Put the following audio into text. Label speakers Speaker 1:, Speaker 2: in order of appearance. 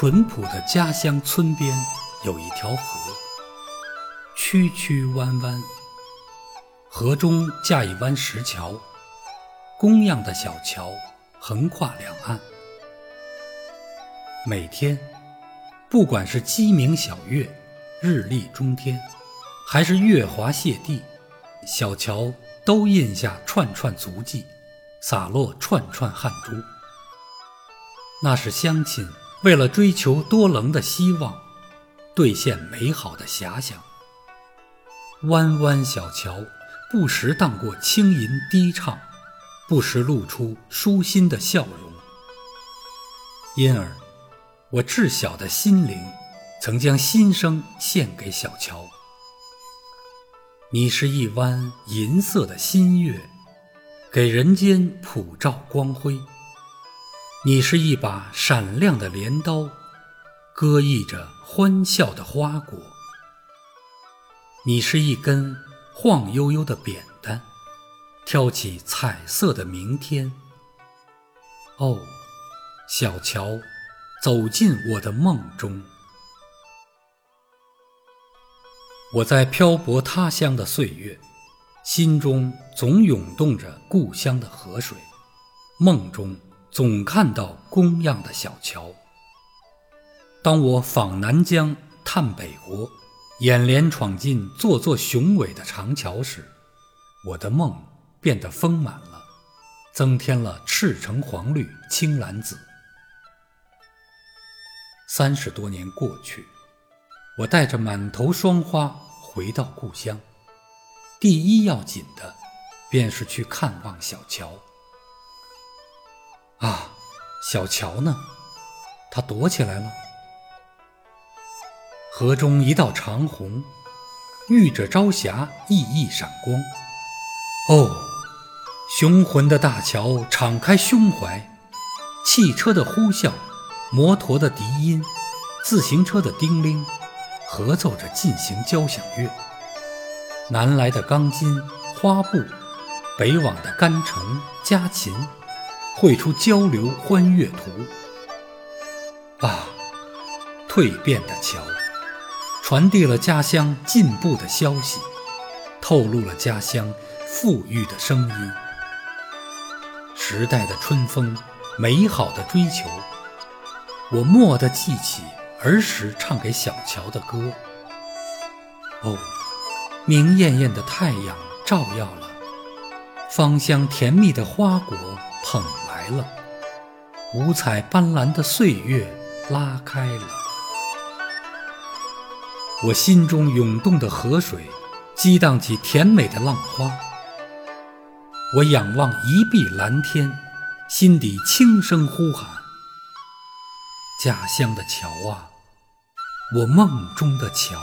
Speaker 1: 淳朴的家乡村边有一条河，曲曲弯弯，河中架一弯石桥，工样的小桥横跨两岸。每天，不管是鸡鸣晓月、日丽中天，还是月华泻地，小桥都印下串串足迹，洒落串串汗珠。那是乡亲。为了追求多棱的希望，兑现美好的遐想，弯弯小桥不时荡过轻吟低唱，不时露出舒心的笑容。因而，我稚小的心灵曾将心声献给小桥。你是一弯银色的新月，给人间普照光辉。你是一把闪亮的镰刀，割溢着欢笑的花果；你是一根晃悠悠的扁担，挑起彩色的明天。哦，小桥，走进我的梦中。我在漂泊他乡的岁月，心中总涌动着故乡的河水，梦中。总看到工样的小桥。当我访南疆、探北国，眼帘闯进座座雄伟的长桥时，我的梦变得丰满了，增添了赤橙黄绿青蓝紫。三十多年过去，我带着满头霜花回到故乡，第一要紧的，便是去看望小桥。啊，小桥呢？它躲起来了。河中一道长虹，遇着朝霞熠熠闪光。哦，雄浑的大桥敞开胸怀，汽车的呼啸，摩托的笛音，自行车的叮铃，合奏着进行交响乐。南来的钢筋、花布，北往的干城、家禽。绘出交流欢悦图。啊，蜕变的桥，传递了家乡进步的消息，透露了家乡富裕的声音。时代的春风，美好的追求，我蓦地记起儿时唱给小桥的歌。哦，明艳艳的太阳照耀了，芳香甜蜜的花果捧。来了，五彩斑斓的岁月拉开了，我心中涌动的河水激荡起甜美的浪花。我仰望一碧蓝天，心底轻声呼喊：家乡的桥啊，我梦中的桥。